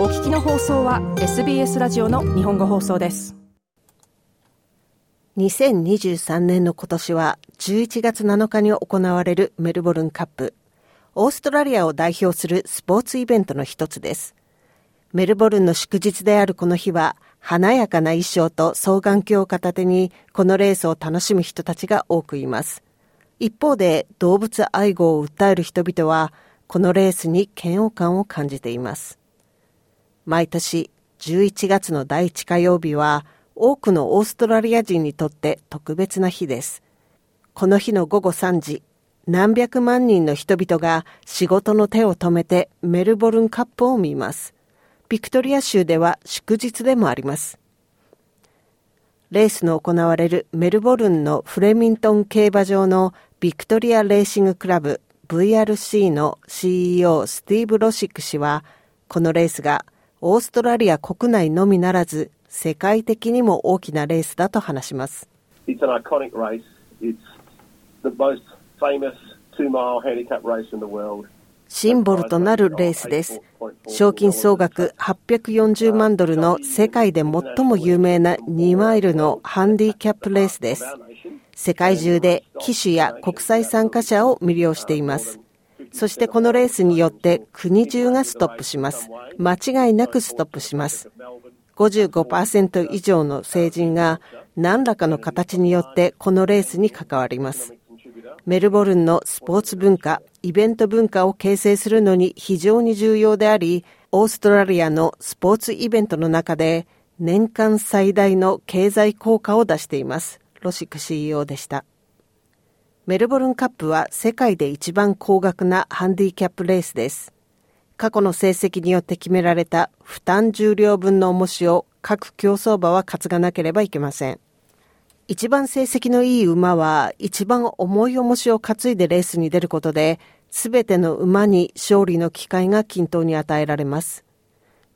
お聞きの放送は SBS ラジオの日本語放送です。2023年の今年は11月7日に行われるメルボルンカップ。オーストラリアを代表するスポーツイベントの一つです。メルボルンの祝日であるこの日は華やかな衣装と双眼鏡を片手にこのレースを楽しむ人たちが多くいます。一方で動物愛護を訴える人々はこのレースに嫌悪感を感じています。毎年11月の第1火曜日は多くのオーストラリア人にとって特別な日です。この日の午後3時、何百万人の人々が仕事の手を止めてメルボルンカップを見ます。ビクトリア州では祝日でもあります。レースの行われるメルボルンのフレミントン競馬場のビクトリアレーシングクラブ VRC の CEO スティーブ・ロシック氏は、このレースがオーストラリア国内のみならず、世界的にも大きなレースだと話します。シンボルとなるレースです。賞金総額840万ドルの世界で最も有名な2マイルのハンディキャップレースです。世界中で騎手や国際参加者を魅了しています。そしてこのレースによって国中がストップします。間違いなくストップします。55%以上の成人が何らかの形によってこのレースに関わります。メルボルンのスポーツ文化、イベント文化を形成するのに非常に重要であり、オーストラリアのスポーツイベントの中で年間最大の経済効果を出しています。ロシック CEO でした。メルボルンカップは世界で一番高額なハンディキャップレースです。過去の成績によって決められた負担重量分の重しを各競走馬は担がなければいけません。一番成績のいい馬は一番重い重しを担いでレースに出ることで、すべての馬に勝利の機会が均等に与えられます。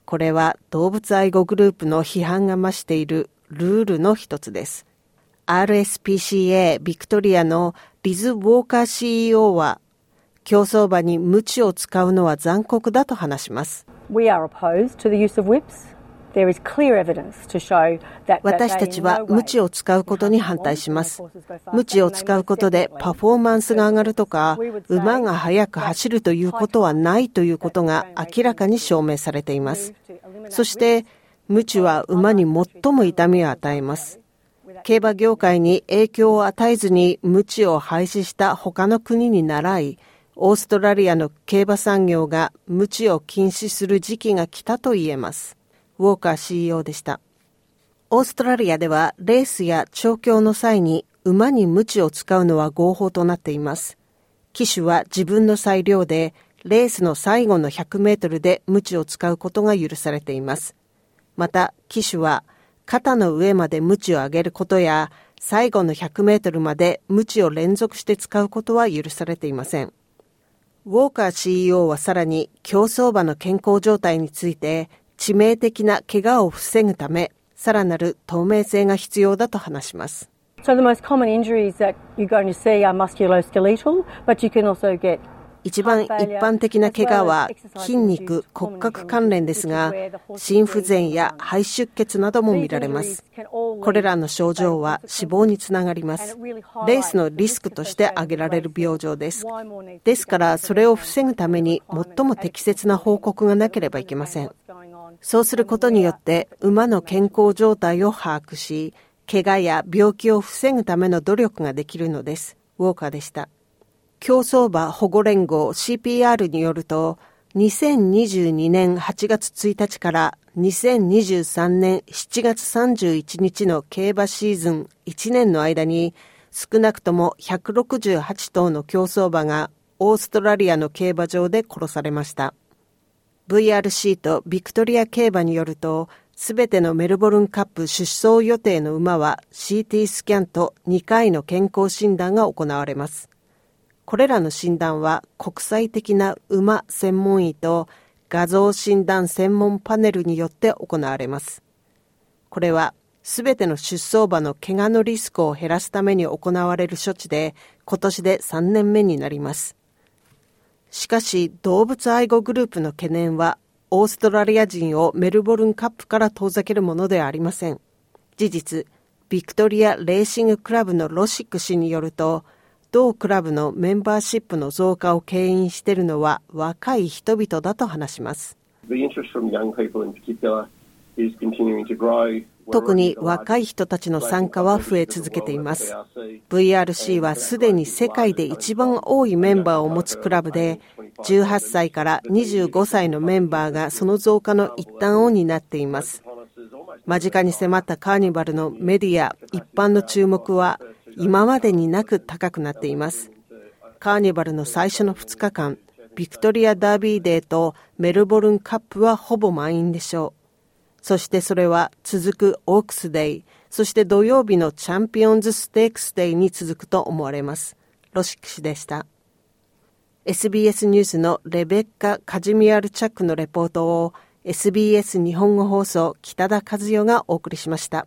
これは動物愛護グループの批判が増しているルールの一つです。RSPCA ビクトリアのリズ・ウォーカー CEO は、競走馬に鞭を使うのは残酷だと話します。私たちは無知を使うことに反対します。無知を使うことでパフォーマンスが上がるとか、馬が速く走るということはないということが明らかに証明されています。そして、無知は馬に最も痛みを与えます。競馬業界に影響を与えずに無知を廃止した他の国に倣い、オーストラリアの競馬産業が無知を禁止する時期が来たと言えます。ウォーカー CEO でした。オーストラリアではレースや調教の際に馬に鞭を使うのは合法となっています。騎手は自分の裁量でレースの最後の100メートルで鞭を使うことが許されています。また、騎手は肩の上まで鞭を上げることや最後の100メートルまで鞭を連続して使うことは許されていません。ウォーカー CEO はさらに競走馬の健康状態について致命的な怪我を防ぐため、さらなる透明性が必要だと話します。So the most common injuries that you're going to see are musculoskeletal, but you can also get 一番一般的な怪我は筋肉、骨格関連ですが、心不全や肺出血なども見られます。これらの症状は死亡につながります。レースのリスクとして挙げられる病状です。ですから、それを防ぐために最も適切な報告がなければいけません。そうすることによって馬の健康状態を把握し、怪我や病気を防ぐための努力ができるのです。ウォーカーでした。競走馬保護連合 CPR によると、2022年8月1日から2023年7月31日の競馬シーズン1年の間に少なくとも168頭の競走馬がオーストラリアの競馬場で殺されました。VRC とビクトリア競馬によると、すべてのメルボルンカップ出走予定の馬は CT スキャンと2回の健康診断が行われます。これらの診断は国際的な馬専門医と画像診断専門パネルによって行われます。これはすべての出走馬の怪我のリスクを減らすために行われる処置で今年で3年目になります。しかし動物愛護グループの懸念はオーストラリア人をメルボルンカップから遠ざけるものではありません。事実、ビクトリア・レーシング・クラブのロシック氏によると、同クラブのメンバーシップの増加を牽引しているのは若い人々だと話します。特に若い人たちの参加は増え続けています。VRC はすでに世界で一番多いメンバーを持つクラブで、18歳から25歳のメンバーがその増加の一端を担っています。間近に迫ったカーニバルのメディア、一般の注目は今までになく高くなっています。カーニバルの最初の2日間、ビクトリアダービーデーとメルボルンカップはほぼ満員でしょう。そしてそれは続くオークスデイ、そして土曜日のチャンピオンズステークスデイに続くと思われます。ロシック氏でした。SBS ニュースのレベッカ・カジミアル・チャックのレポートを SBS 日本語放送北田和代がお送りしました。